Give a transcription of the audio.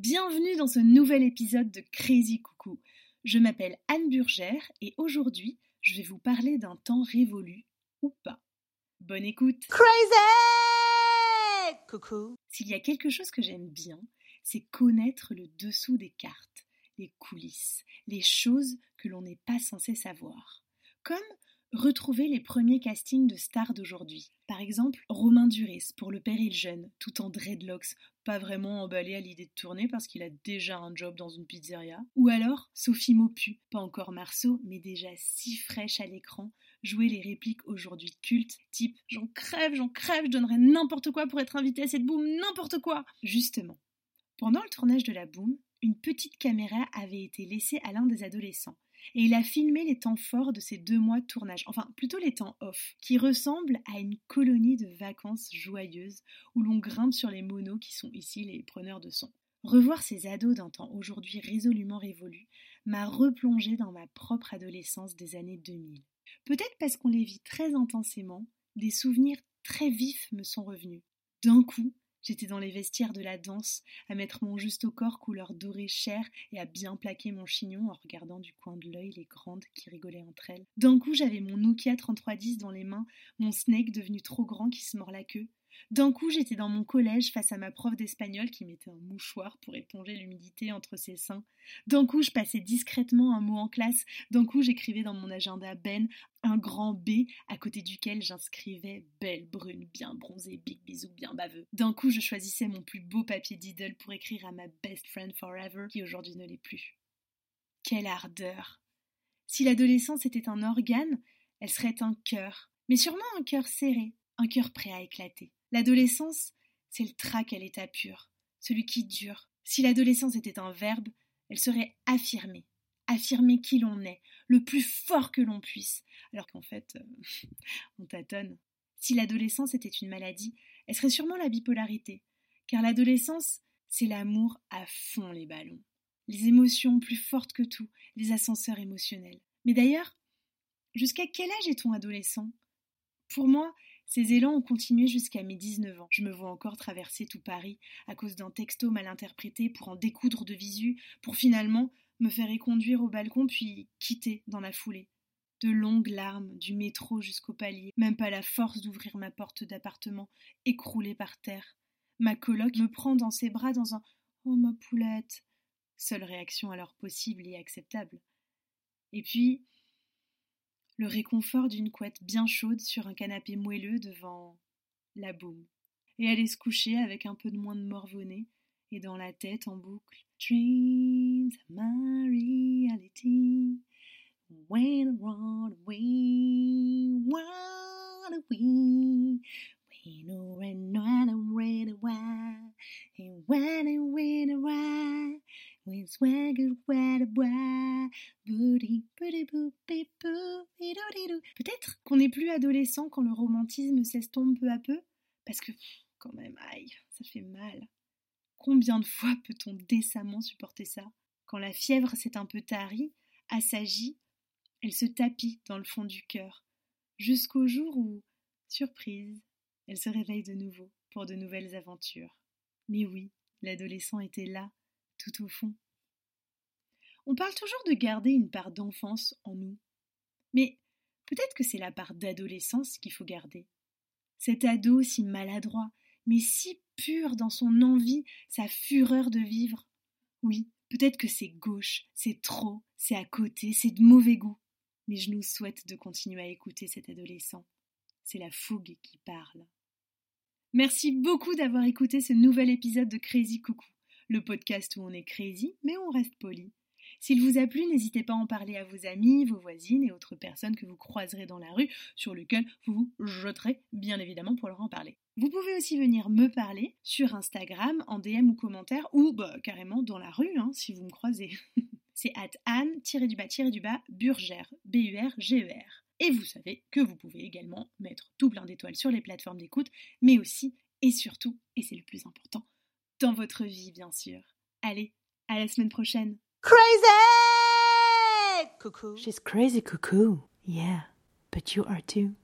Bienvenue dans ce nouvel épisode de Crazy Coucou. Je m'appelle Anne Burgère et aujourd'hui, je vais vous parler d'un temps révolu ou pas. Bonne écoute. Crazy Coucou. S'il y a quelque chose que j'aime bien, c'est connaître le dessous des cartes, les coulisses, les choses que l'on n'est pas censé savoir. Comme Retrouvez les premiers castings de stars d'aujourd'hui. Par exemple, Romain Duris pour Le Péril Jeune, tout en dreadlocks, pas vraiment emballé à l'idée de tourner parce qu'il a déjà un job dans une pizzeria. Ou alors Sophie Maupu, pas encore Marceau, mais déjà si fraîche à l'écran, jouer les répliques aujourd'hui cultes, type J'en crève, j'en crève, je donnerais n'importe quoi pour être invité à cette boum, n'importe quoi Justement, pendant le tournage de la boum, une petite caméra avait été laissée à l'un des adolescents et il a filmé les temps forts de ces deux mois de tournage, enfin plutôt les temps off, qui ressemblent à une colonie de vacances joyeuses où l'on grimpe sur les monos qui sont ici les preneurs de son. Revoir ces ados d'un temps aujourd'hui résolument révolu m'a replongé dans ma propre adolescence des années 2000. Peut-être parce qu'on les vit très intensément, des souvenirs très vifs me sont revenus. D'un coup, J'étais dans les vestiaires de la danse, à mettre mon juste au corps couleur dorée chair et à bien plaquer mon chignon en regardant du coin de l'œil les grandes qui rigolaient entre elles. D'un coup, j'avais mon Nokia 3310 dans les mains, mon Snake devenu trop grand qui se mord la queue, d'un coup, j'étais dans mon collège face à ma prof d'espagnol qui mettait un mouchoir pour éponger l'humidité entre ses seins. D'un coup, je passais discrètement un mot en classe. D'un coup, j'écrivais dans mon agenda Ben un grand B à côté duquel j'inscrivais belle brune, bien bronzée, big bisou, bien baveux. D'un coup, je choisissais mon plus beau papier d'idylle pour écrire à ma best friend forever qui aujourd'hui ne l'est plus. Quelle ardeur! Si l'adolescence était un organe, elle serait un cœur, mais sûrement un cœur serré, un cœur prêt à éclater. L'adolescence, c'est le trac à l'état pur, celui qui dure. Si l'adolescence était un verbe, elle serait affirmée, affirmer qui l'on est, le plus fort que l'on puisse, alors qu'en fait, euh, on tâtonne. Si l'adolescence était une maladie, elle serait sûrement la bipolarité, car l'adolescence, c'est l'amour à fond les ballons, les émotions plus fortes que tout, les ascenseurs émotionnels. Mais d'ailleurs, jusqu'à quel âge est-on adolescent? Pour moi, ces élans ont continué jusqu'à mes 19 ans. Je me vois encore traverser tout Paris à cause d'un texto mal interprété pour en découdre de visu, pour finalement me faire éconduire au balcon puis quitter dans la foulée. De longues larmes, du métro jusqu'au palier, même pas la force d'ouvrir ma porte d'appartement, écroulée par terre. Ma coloc me prend dans ses bras dans un Oh ma poulette Seule réaction alors possible et acceptable. Et puis, le réconfort d'une couette bien chaude sur un canapé moelleux devant la boum. Et aller se coucher avec un peu de moins de morvonnée et dans la tête en boucle. Dreams my reality. Peut-être qu'on n'est plus adolescent quand le romantisme s'estompe peu à peu, parce que quand même, aïe, ça fait mal. Combien de fois peut-on décemment supporter ça? Quand la fièvre s'est un peu tarie, assagie, elle se tapit dans le fond du cœur, jusqu'au jour où, surprise, elle se réveille de nouveau pour de nouvelles aventures. Mais oui, l'adolescent était là, tout au fond. On parle toujours de garder une part d'enfance en nous. Mais peut-être que c'est la part d'adolescence qu'il faut garder. Cet ado si maladroit, mais si pur dans son envie, sa fureur de vivre. Oui, peut-être que c'est gauche, c'est trop, c'est à côté, c'est de mauvais goût. Mais je nous souhaite de continuer à écouter cet adolescent. C'est la fougue qui parle. Merci beaucoup d'avoir écouté ce nouvel épisode de Crazy Coucou le podcast où on est crazy, mais on reste poli. S'il vous a plu, n'hésitez pas à en parler à vos amis, vos voisines et autres personnes que vous croiserez dans la rue, sur lesquelles vous vous jeterez bien évidemment pour leur en parler. Vous pouvez aussi venir me parler sur Instagram, en DM ou commentaire, ou bah, carrément dans la rue, hein, si vous me croisez. C'est at Anne-du-bas-du-bas Burgère, B-U-R-G-E-R. Et vous savez que vous pouvez également mettre tout plein d'étoiles sur les plateformes d'écoute, mais aussi et surtout, et c'est le plus important, dans votre vie, bien sûr. Allez, à la semaine prochaine. Crazy! Coucou. She's crazy cuckoo. Yeah, but you are too.